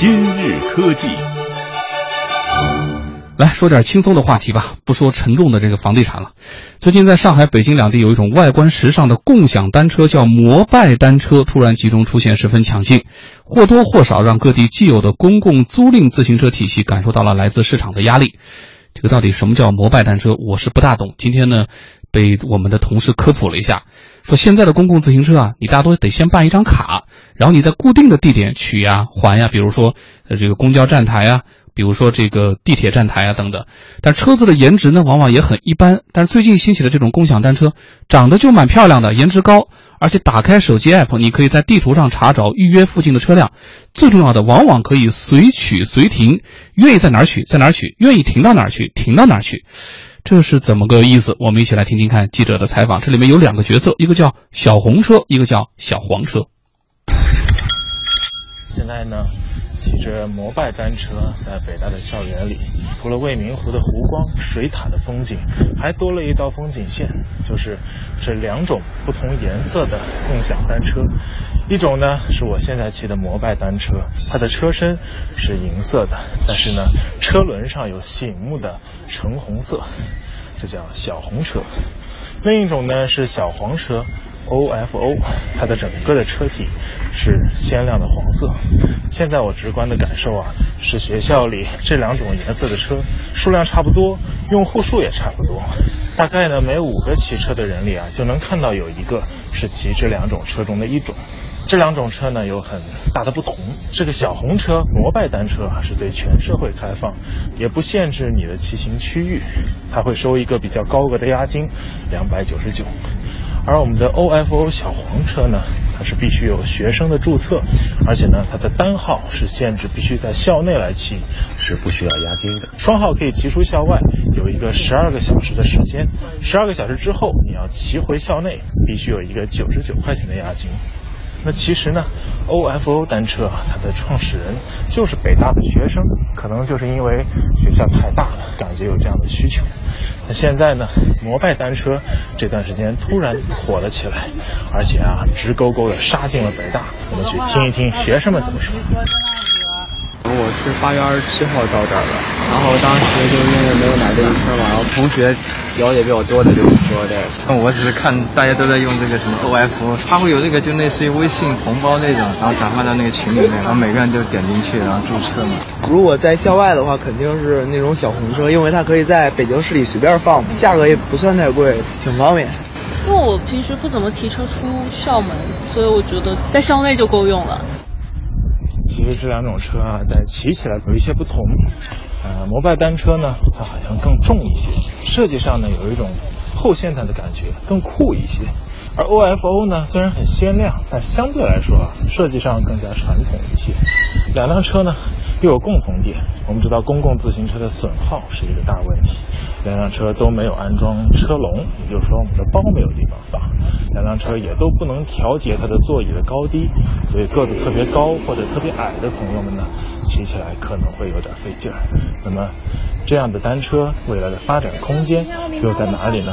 今日科技。来说点轻松的话题吧，不说沉重的这个房地产了。最近在上海、北京两地有一种外观时尚的共享单车，叫摩拜单车，突然集中出现，十分抢镜，或多或少让各地既有的公共租赁自行车体系感受到了来自市场的压力。这个到底什么叫摩拜单车？我是不大懂。今天呢，被我们的同事科普了一下，说现在的公共自行车啊，你大多得先办一张卡，然后你在固定的地点取呀、还呀，比如说呃这个公交站台啊。比如说这个地铁站台啊等等，但车子的颜值呢，往往也很一般。但是最近兴起的这种共享单车，长得就蛮漂亮的，颜值高，而且打开手机 app，你可以在地图上查找预约附近的车辆。最重要的，往往可以随取随停，愿意在哪儿取在哪儿取，愿意停到哪儿去停到哪儿去。这是怎么个意思？我们一起来听听看记者的采访。这里面有两个角色，一个叫小红车，一个叫小黄车。现在呢？骑着摩拜单车在北大的校园里，除了未名湖的湖光、水塔的风景，还多了一道风景线，就是这两种不同颜色的共享单车。一种呢是我现在骑的摩拜单车，它的车身是银色的，但是呢车轮上有醒目的橙红色，这叫小红车。另一种呢是小黄车，OFO，它的整个的车体是鲜亮的黄色。现在我直观的感受啊，是学校里这两种颜色的车数量差不多，用户数也差不多。大概呢每五个骑车的人里啊，就能看到有一个是骑这两种车中的一种。这两种车呢有很大的不同。这个小红车摩拜单车是对全社会开放，也不限制你的骑行区域，它会收一个比较高额的押金，两百九十九。而我们的 OFO 小黄车呢，它是必须有学生的注册，而且呢它的单号是限制必须在校内来骑，是不需要押金的。双号可以骑出校外，有一个十二个小时的时间，十二个小时之后你要骑回校内，必须有一个九十九块钱的押金。那其实呢，OFO 单车啊，它的创始人就是北大的学生，可能就是因为学校太大了，感觉有这样的需求。那现在呢，摩拜单车这段时间突然火了起来，而且啊，直勾勾的杀进了北大。我们去听一听学生们怎么说。我是八月二十七号到这儿的，然后当时就因为没有买这个车嘛，然后同学了解比较多的就说的，我只是看大家都在用这个什么 OFO，它会有这个就类似于微信红包那种，然后转发到那个群里面，然后每个人就点进去然后注册嘛。如果在校外的话，肯定是那种小红车，因为它可以在北京市里随便放，价格也不算太贵，挺方便。因为我平时不怎么骑车出校门，所以我觉得在校内就够用了。其实这两种车啊，在骑起来有一些不同。呃，摩拜单车呢，它好像更重一些，设计上呢有一种后现代的感觉，更酷一些。而 OFO 呢，虽然很鲜亮，但相对来说啊，设计上更加传统一些。两辆车呢又有共同点，我们知道公共自行车的损耗是一个大问题，两辆车都没有安装车笼，也就是说我们的包没有地方放。两辆车也都不能调节它的座椅的高低，所以个子特别高或者特别矮的朋友们呢，骑起来可能会有点费劲儿。那么，这样的单车未来的发展空间又在哪里呢？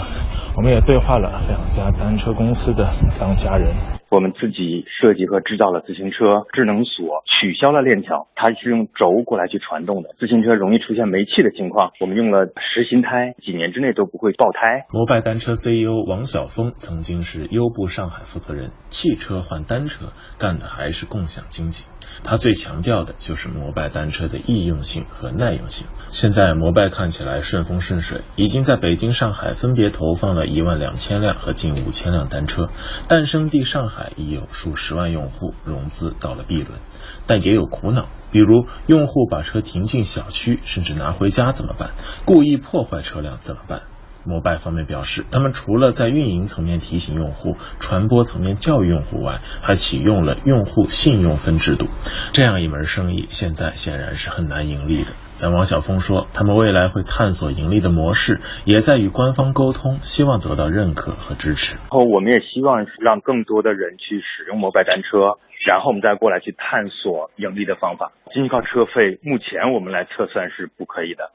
我们也对话了两家单车公司的当家人。我们自己设计和制造了自行车智能锁，取消了链条，它是用轴过来去传动的。自行车容易出现没气的情况，我们用了实心胎，几年之内都不会爆胎。摩拜单车 CEO 王晓峰曾经是优步上海负责人，汽车换单车，干的还是共享经济。他最强调的就是摩拜单车的易用性和耐用性。现在摩拜看起来顺风顺水，已经在北京、上海分别投放了一万两千辆和近五千辆单车。诞生地上海已有数十万用户，融资到了 B 轮，但也有苦恼，比如用户把车停进小区，甚至拿回家怎么办？故意破坏车辆怎么办？摩拜方面表示，他们除了在运营层面提醒用户、传播层面教育用户外，还启用了用户信用分制度。这样一门生意，现在显然是很难盈利的。但王晓峰说，他们未来会探索盈利的模式，也在与官方沟通，希望得到认可和支持。然后我们也希望让更多的人去使用摩拜单车，然后我们再过来去探索盈利的方法。仅仅靠车费，目前我们来测算是不可以的。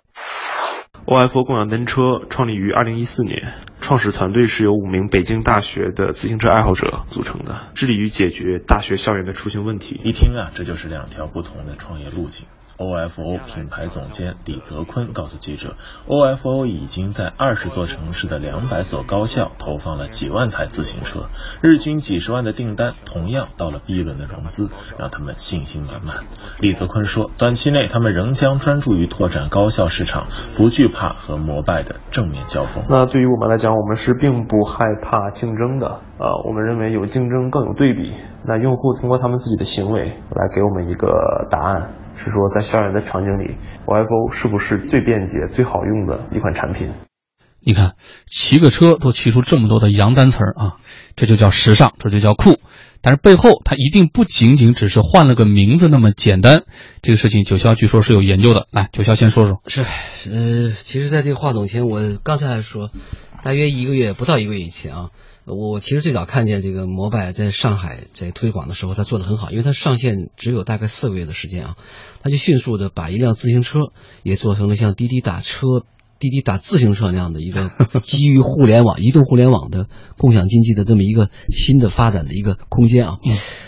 OFO 共享单车创立于二零一四年，创始团队是由五名北京大学的自行车爱好者组成的，致力于解决大学校园的出行问题。一听啊，这就是两条不同的创业路径。OFO 品牌总监李泽坤告诉记者，OFO 已经在二十座城市的两百所高校投放了几万台自行车，日均几十万的订单，同样到了 B 轮的融资，让他们信心满满。李泽坤说，短期内他们仍将专注于拓展高校市场，不惧怕和摩拜的正面交锋。那对于我们来讲，我们是并不害怕竞争的。呃，我们认为有竞争更有对比。那用户通过他们自己的行为来给我们一个答案。是说，在校园的场景里，OFO 是不是最便捷、最好用的一款产品？你看，骑个车都骑出这么多的洋单词儿啊，这就叫时尚，这就叫酷。但是背后它一定不仅仅只是换了个名字那么简单。这个事情九霄据说是有研究的。来，九霄先说说。是，呃，其实在这个话筒前，我刚才还说，大约一个月不到一个月以前啊。我其实最早看见这个摩拜在上海在推广的时候，他做的很好，因为他上线只有大概四个月的时间啊，他就迅速的把一辆自行车也做成了像滴滴打车。滴滴打自行车那样的一个基于互联网、移动互联网的共享经济的这么一个新的发展的一个空间啊，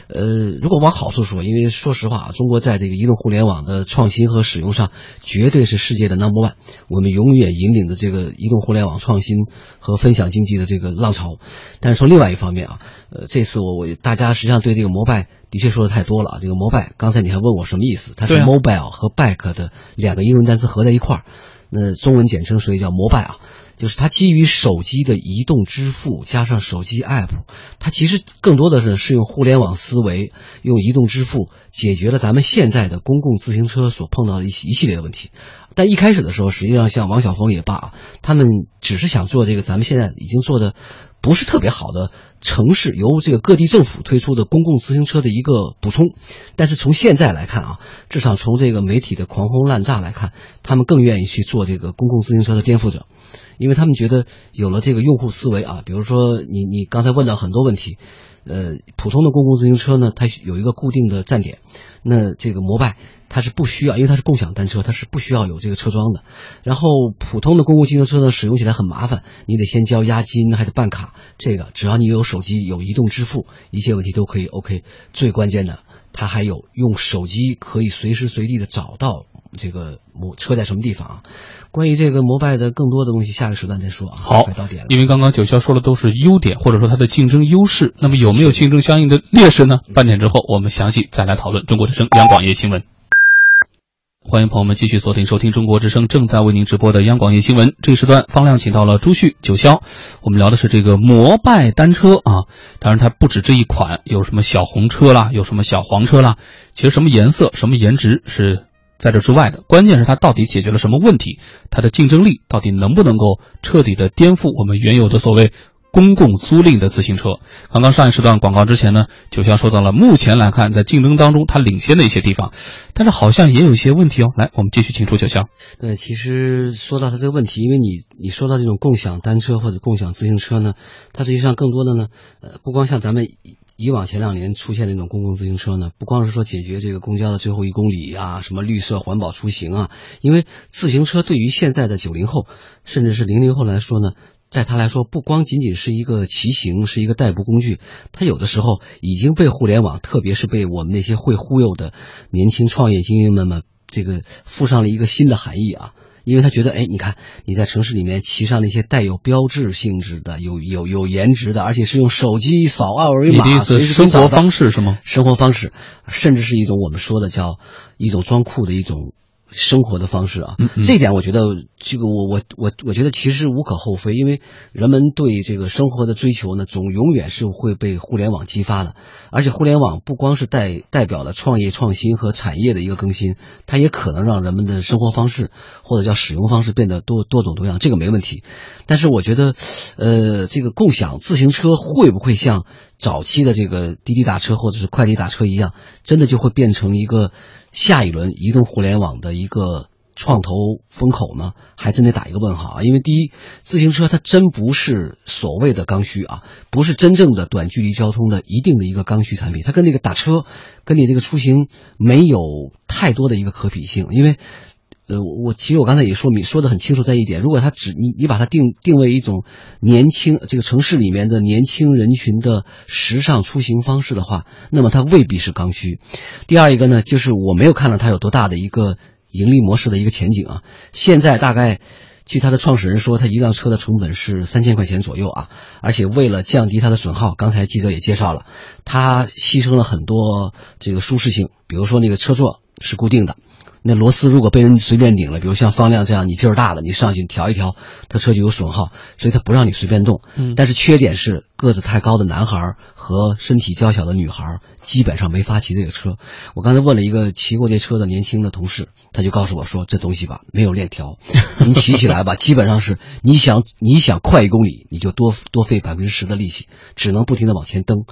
呃，如果往好处说，因为说实话啊，中国在这个移动互联网的创新和使用上绝对是世界的 number one，我们永远引领着这个移动互联网创新和分享经济的这个浪潮。但是从另外一方面啊，呃，这次我我大家实际上对这个摩拜的确说的太多了啊，这个摩拜，刚才你还问我什么意思？它是 mobile 和 bike 的两个英文单词合在一块儿。那中文简称所以叫摩拜啊，就是它基于手机的移动支付加上手机 app，它其实更多的是是用互联网思维，用移动支付解决了咱们现在的公共自行车所碰到的一一系列的问题。但一开始的时候，实际上像王晓峰也罢，他们只是想做这个咱们现在已经做的。不是特别好的城市，由这个各地政府推出的公共自行车的一个补充，但是从现在来看啊，至少从这个媒体的狂轰滥炸来看，他们更愿意去做这个公共自行车的颠覆者，因为他们觉得有了这个用户思维啊，比如说你你刚才问到很多问题。呃，普通的公共自行车呢，它有一个固定的站点。那这个摩拜它是不需要，因为它是共享单车，它是不需要有这个车桩的。然后普通的公共自行车呢，使用起来很麻烦，你得先交押金，还得办卡。这个只要你有手机，有移动支付，一切问题都可以 OK。最关键的，它还有用手机可以随时随地的找到这个摩车在什么地方。关于这个摩拜的更多的东西，下个时段再说啊。好，因为刚刚九霄说的都是优点，或者说它的竞争优势，那么有没有竞争相应的劣势呢？半点之后我们详细再来讨论。中国之声央广夜新闻，欢迎朋友们继续锁定收听中国之声正在为您直播的央广夜新闻。这个时段方亮请到了朱旭、九霄，我们聊的是这个摩拜单车啊。当然它不止这一款，有什么小红车啦，有什么小黄车啦，其实什么颜色、什么颜值是。在这之外的关键是它到底解决了什么问题？它的竞争力到底能不能够彻底的颠覆我们原有的所谓公共租赁的自行车？刚刚上一时段广告之前呢，九霄说到了目前来看在竞争当中它领先的一些地方，但是好像也有一些问题哦。来，我们继续请出九霄。对，其实说到它这个问题，因为你你说到这种共享单车或者共享自行车呢，它实际上更多的呢，呃，不光像咱们。以往前两年出现那种公共自行车呢，不光是说解决这个公交的最后一公里啊，什么绿色环保出行啊，因为自行车对于现在的九零后，甚至是零零后来说呢，在他来说，不光仅仅是一个骑行，是一个代步工具，他有的时候已经被互联网，特别是被我们那些会忽悠的年轻创业精英们们，这个附上了一个新的含义啊。因为他觉得，哎，你看你在城市里面骑上那些带有标志性质的、有有有颜值的，而且是用手机扫二维码，的生活方式是吗？生活方式，甚至是一种我们说的叫一种装酷的一种。生活的方式啊，这一点我觉得，这个我我我我觉得其实无可厚非，因为人们对这个生活的追求呢，总永远是会被互联网激发的。而且互联网不光是代代表了创业创新和产业的一个更新，它也可能让人们的生活方式或者叫使用方式变得多多种多样，这个没问题。但是我觉得，呃，这个共享自行车会不会像早期的这个滴滴打车或者是快递打车一样，真的就会变成一个？下一轮移动互联网的一个创投风口呢，还真得打一个问号啊！因为第一，自行车它真不是所谓的刚需啊，不是真正的短距离交通的一定的一个刚需产品，它跟那个打车，跟你那个出行没有太多的一个可比性。因为呃，我其实我刚才也说明说的很清楚，在一点，如果它只你你把它定定位一种年轻这个城市里面的年轻人群的时尚出行方式的话，那么它未必是刚需。第二一个呢，就是我没有看到它有多大的一个盈利模式的一个前景啊。现在大概据它的创始人说，他一辆车的成本是三千块钱左右啊，而且为了降低它的损耗，刚才记者也介绍了，它牺牲了很多这个舒适性，比如说那个车座是固定的。那螺丝如果被人随便拧了，比如像方亮这样你劲儿大了，你上去调一调，它车就有损耗，所以它不让你随便动。嗯但是缺点是个子太高的男孩和身体较小的女孩基本上没法骑这个车。我刚才问了一个骑过这车的年轻的同事，他就告诉我说，这东西吧没有链条，您骑起来吧，基本上是你想你想快一公里，你就多多费百分之十的力气，只能不停的往前蹬。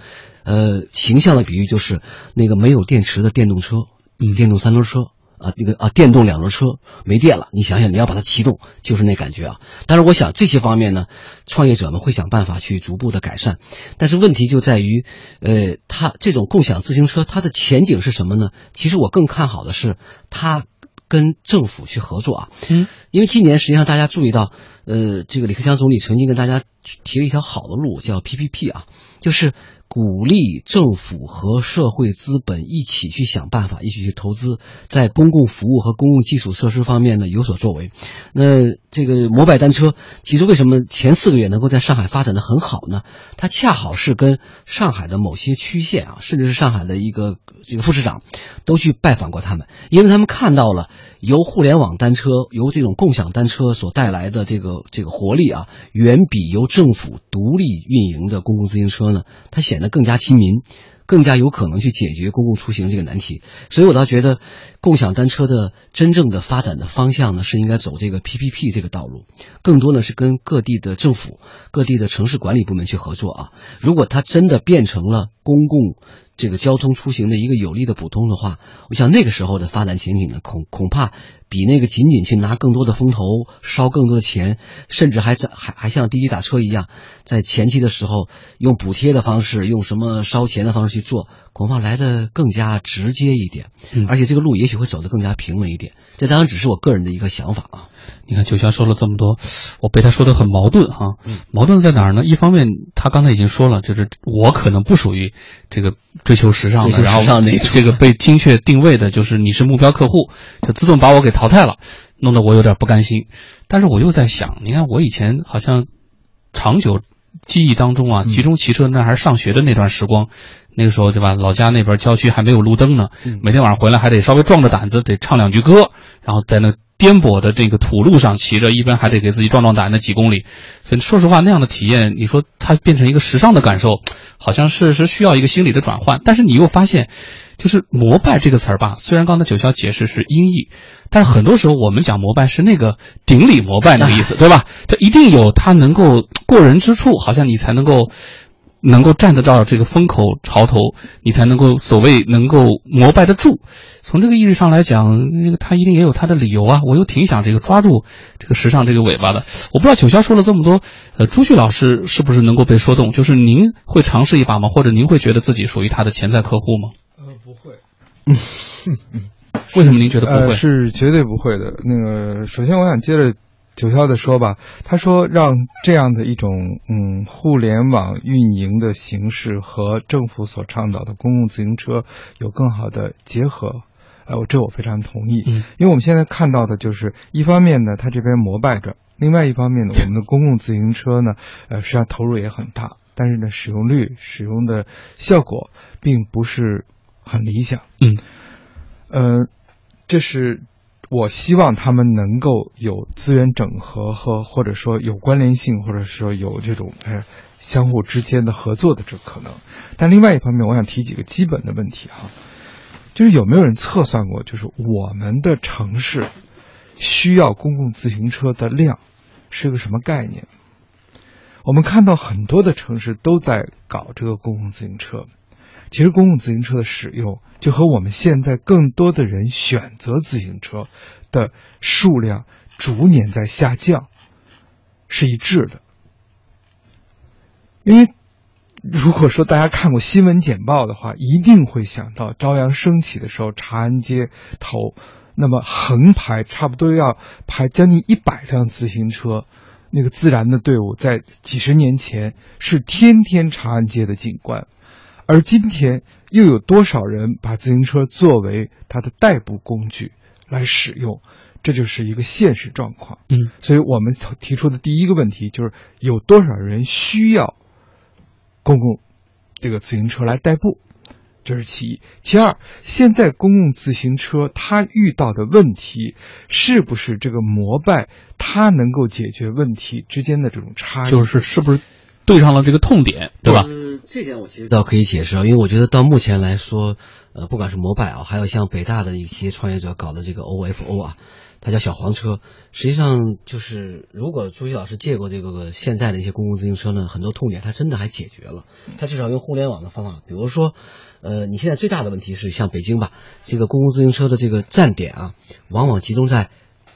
呃，形象的比喻就是那个没有电池的电动车，嗯电动三轮车。啊，那个啊，电动两轮车没电了，你想想，你要把它启动，就是那感觉啊。但是我想这些方面呢，创业者们会想办法去逐步的改善。但是问题就在于，呃，它这种共享自行车它的前景是什么呢？其实我更看好的是它跟政府去合作啊。嗯，因为今年实际上大家注意到，呃，这个李克强总理曾经跟大家提了一条好的路，叫 PPP 啊，就是鼓励政府和社会资本一起去想办法，一起去投资，在公共服务和公共基础设施方面呢有所作为。那这个摩拜单车，其实为什么前四个月能够在上海发展的很好呢？它恰好是跟上海的某些区县啊，甚至是上海的一个这个副市长，都去拜访过他们，因为他们看到了由互联网单车、由这种共享单车所带来的这个这个活力啊，远比由政府独立运营的公共自行车呢，它显得更加亲民。更加有可能去解决公共出行这个难题，所以我倒觉得，共享单车的真正的发展的方向呢，是应该走这个 PPP 这个道路，更多呢是跟各地的政府、各地的城市管理部门去合作啊。如果它真的变成了公共这个交通出行的一个有力的补充的话，我想那个时候的发展前景呢，恐恐怕比那个仅仅去拿更多的风投、烧更多的钱，甚至还在还还像滴滴打车一样，在前期的时候用补贴的方式、用什么烧钱的方式去做，恐怕来的更加直接一点，嗯而且这个路也许会走得更加平稳一点。这当然只是我个人的一个想法啊。你看九霄说了这么多，我被他说的很矛盾哈、矛盾在哪儿呢？一方面，他刚才已经说了，就是我可能不属于这个追求时尚的，然后这个被精确定位的，就是你是目标客户，就自动把我给淘汰了，弄得我有点不甘心。但是我又在想，你看我以前好像长久记忆当中啊，集中骑车那还是上学的那段时光，那个时候对吧？老家那边郊区还没有路灯呢，每天晚上回来还得稍微壮着胆子，得唱两句歌，然后在那颠簸的这个土路上骑着，一般还得给自己壮壮胆那几公里。说实话，那样的体验，你说它变成一个时尚的感受，好像是是需要一个心理的转换。但是你又发现，就是“膜拜”这个词儿吧，虽然刚才九霄解释是音译，但是很多时候我们讲膜拜是那个顶礼膜拜那个意思，对吧？它一定有它能够过人之处，好像你才能够。能够站得到这个风口潮头，你才能够所谓能够膜拜得住。从这个意义上来讲，那个他一定也有他的理由啊。我又挺想这个抓住这个时尚这个尾巴的。我不知道九霄说了这么多，呃，朱旭老师是不是能够被说动？就是您会尝试一把吗？或者您会觉得自己属于他的潜在客户吗？呃，不会。为什么您觉得不会？呃、是绝对不会的。那个，首先我想接着九霄的说吧，他说让这样的一种嗯互联网运营的形式和政府所倡导的公共自行车有更好的结合。呃，我这我非常同意，嗯，因为我们现在看到的就是一方面呢，它这边膜拜着，另外一方面呢，我们的公共自行车呢，呃，实际上投入也很大，但是呢，使用率、使用的效果并不是很理想，嗯，呃，这是我希望他们能够有资源整合和或者说有关联性，或者说有这种哎相互之间的合作的这可能。但另外一方面，我想提几个基本的问题哈。就是有没有人测算过，就是我们的城市需要公共自行车的量是个什么概念？我们看到很多的城市都在搞这个公共自行车，其实公共自行车的使用就和我们现在更多的人选择自行车的数量逐年在下降是一致的，因为。如果说大家看过新闻简报的话，一定会想到朝阳升起的时候，长安街头那么横排差不多要排将近一百辆自行车。那个自然的队伍在几十年前是天天长安街的景观，而今天又有多少人把自行车作为他的代步工具来使用？这就是一个现实状况。嗯，所以我们提出的第一个问题就是有多少人需要公共这个自行车来代步？这是其一，其二，现在公共自行车它遇到的问题，是不是这个摩拜它能够解决问题之间的这种差异？就是是不是对上了这个痛点，对吧？呃，这点我其实倒可以解释啊，因为我觉得到目前来说，呃，不管是摩拜啊，还有像北大的一些创业者搞的这个 OFO 啊。它叫小黄车，实际上就是如果朱熹老师借过这个现在的一些公共自行车呢，很多痛点它真的还解决了。它至少用互联网的方法，比如说，呃，你现在最大的问题是像北京吧，这个公共自行车的这个站点啊，往往集中在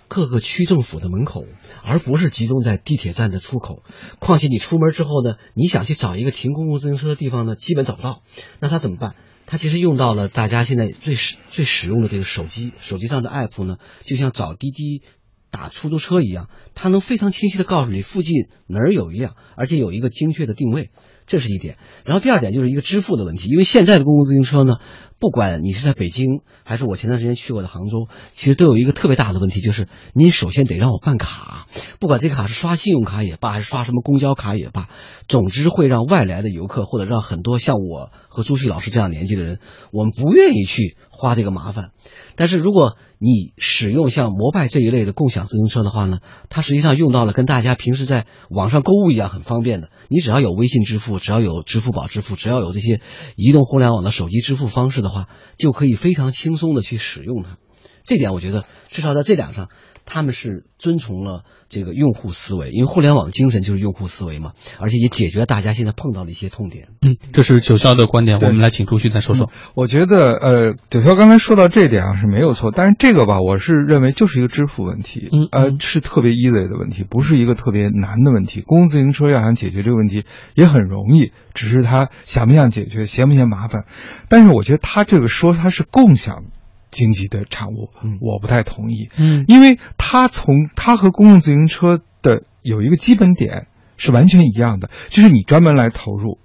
各个区政府的门口，而不是集中在地铁站的出口。况且你出门之后呢，你想去找一个停公共自行车的地方呢，基本找不到。那他怎么办？他其实用到了大家现在最使最使用的这个手机，手机上的 app 呢，就像找滴滴、打出租车一样，它能非常清晰的告诉你附近哪儿有一辆，而且有一个精确的定位。这是一点，然后第二点就是一个支付的问题，因为现在的公共自行车呢，不管你是在北京还是我前段时间去过的杭州，其实都有一个特别大的问题，就是你首先得让我办卡，不管这个卡是刷信用卡也罢，还是刷什么公交卡也罢，总之会让外来的游客或者让很多像我和朱旭老师这样年纪的人，我们不愿意去花这个麻烦。但是如果你使用像摩拜这一类的共享自行车的话呢，它实际上用到了跟大家平时在网上购物一样很方便的，你只要有微信支付，只要有支付宝支付，只要有这些移动互联网的手机支付方式的话，就可以非常轻松的去使用它。这点我觉得至少在这两上，他们是遵从了这个用户思维，因为互联网精神就是用户思维嘛，而且也解决了大家现在碰到的一些痛点。嗯，这是九霄的观点，我们来请朱旭再说说。我觉得呃，九霄刚才说到这点啊是没有错，但是这个吧，我是认为就是一个支付问题，嗯呃，是特别 easy 的问题，不是一个特别难的问题。公共自行车要想解决这个问题也很容易，只是他想不想解决，嫌不嫌麻烦。但是我觉得他这个说他是共享。经济的产物，我不太同意。嗯，因为它从它和公共自行车的有一个基本点是完全一样的，就是你专门来投入，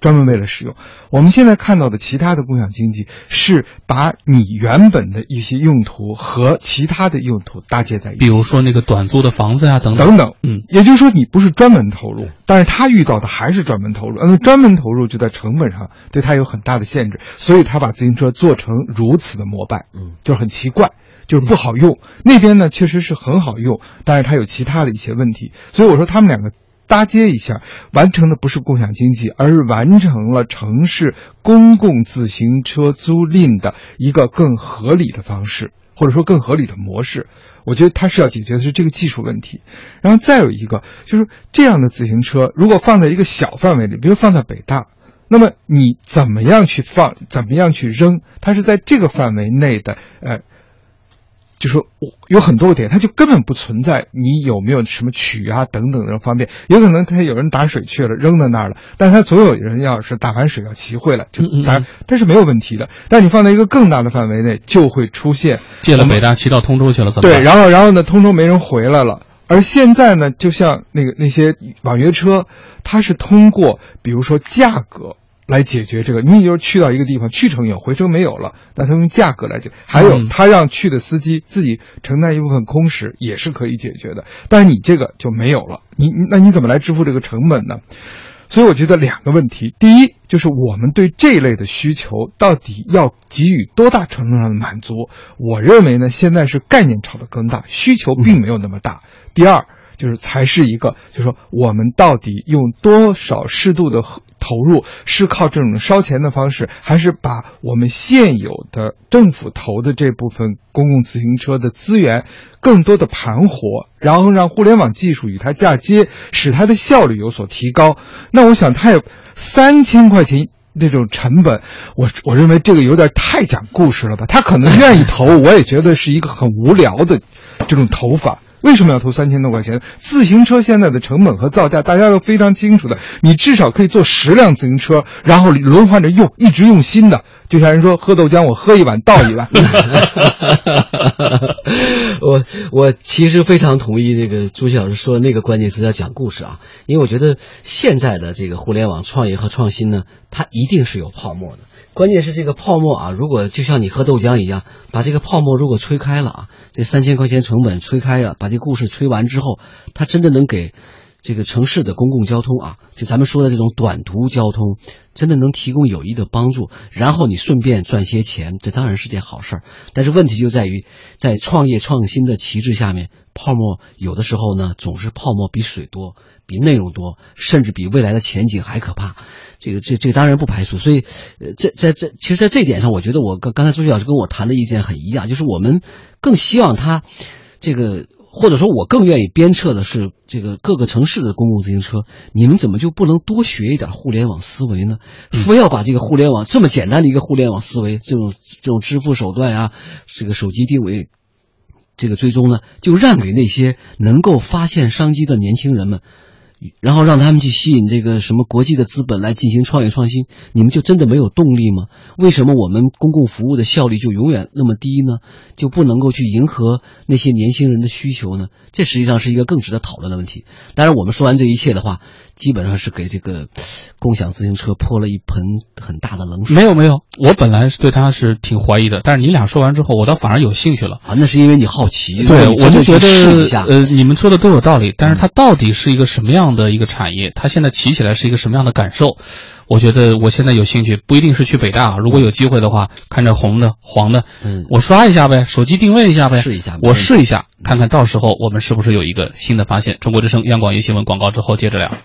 专门为了使用。我们现在看到的其他的共享经济是把你原本的一些用途和其他的用途搭接在一起，比如说那个短租的房子呀，等等等。嗯，也就是说你不是专门投入，但是他遇到的还是专门投入。嗯专门投入就在成本上对他有很大的限制，所以他把自行车做成如此的膜拜，嗯，就是很奇怪，就是不好用。那边呢确实是很好用，但是它有其他的一些问题。所以我说他们两个。搭接一下，完成的不是共享经济，而是完成了城市公共自行车租赁的一个更合理的方式，或者说更合理的模式。我觉得它是要解决的是这个技术问题。然后再有一个就是这样的自行车，如果放在一个小范围里，比如放在北大，那么你怎么样去放，怎么样去扔？它是在这个范围内的，呃。就是有很多个点，它就根本不存在你有没有什么取啊等等的方便。有可能他有人打水去了，扔在那儿了，但他总有人要是打完水要骑回来，就打，这是没有问题的。但你放在一个更大的范围内，就会出现借了北大骑到通州去了，怎么对？然后然后呢，通州没人回来了。而现在呢，就像那个那些网约车，它是通过比如说价格。来解决这个，你就是去到一个地方，去程有，回程没有了，那他用价格来解。还有他让去的司机自己承担一部分空时，也是可以解决的。但是你这个就没有了，你那你怎么来支付这个成本呢？所以我觉得两个问题，第一就是我们对这类的需求到底要给予多大程度上的满足？我认为呢，现在是概念炒得更大，需求并没有那么大。第二就是才是一个，就是说我们到底用多少适度的。投入是靠这种烧钱的方式，还是把我们现有的政府投的这部分公共自行车的资源更多的盘活，然后让互联网技术与它嫁接，使它的效率有所提高？那我想，它有三千块钱那种成本，我我认为这个有点太讲故事了吧？他可能愿意投，我也觉得是一个很无聊的这种投法。为什么要投三千多块钱？自行车现在的成本和造价大家都非常清楚的，你至少可以做十辆自行车，然后轮换着用，一直用新的。就像人说喝豆浆，我喝一碗倒一碗。我我其实非常同意那个朱旭老师说的那个关键词叫讲故事啊，因为我觉得现在的这个互联网创业和创新呢，它一定是有泡沫的。关键是这个泡沫啊，如果就像你喝豆浆一样，把这个泡沫如果吹开了啊，这三千块钱成本吹开啊，把这故事吹完之后，它真的能给。这个城市的公共交通啊，就咱们说的这种短途交通，真的能提供有益的帮助，然后你顺便赚些钱，这当然是件好事儿。但是问题就在于，在创业创新的旗帜下面，泡沫有的时候呢，总是泡沫比水多，比内容多，甚至比未来的前景还可怕。这个这这当然不排除。所以，呃，在在这，其实，在这一点上，我觉得我刚刚才朱旭老师跟我谈的意见很一样，就是我们更希望他这个。或者说，我更愿意鞭策的是这个各个城市的公共自行车，你们怎么就不能多学一点互联网思维呢？非要把这个互联网这么简单的一个互联网思维，这种这种支付手段呀，这个手机定位，这个追踪呢，就让给那些能够发现商机的年轻人们？然后让他们去吸引这个什么国际的资本来进行创业创新，你们就真的没有动力吗？为什么我们公共服务的效率就永远那么低呢？就不能够去迎合那些年轻人的需求呢？这实际上是一个更值得讨论的问题。当然，我们说完这一切的话，基本上是给这个共享自行车泼了一盆很大的冷水。没有没有，我本来是对他是挺怀疑的，但是你俩说完之后，我倒反而有兴趣了啊。那是因为你好奇，对，我就觉得呃，你们说的都有道理，但是它到底是一个什么样？的一个产业，它现在骑起来是一个什么样的感受？我觉得我现在有兴趣，不一定是去北大，如果有机会的话，看着红的、黄的，嗯，我刷一下呗，手机定位一下呗，试一下，我试一下，看看到时候我们是不是有一个新的发现。中国之声、央广夜新闻广告之后接着聊。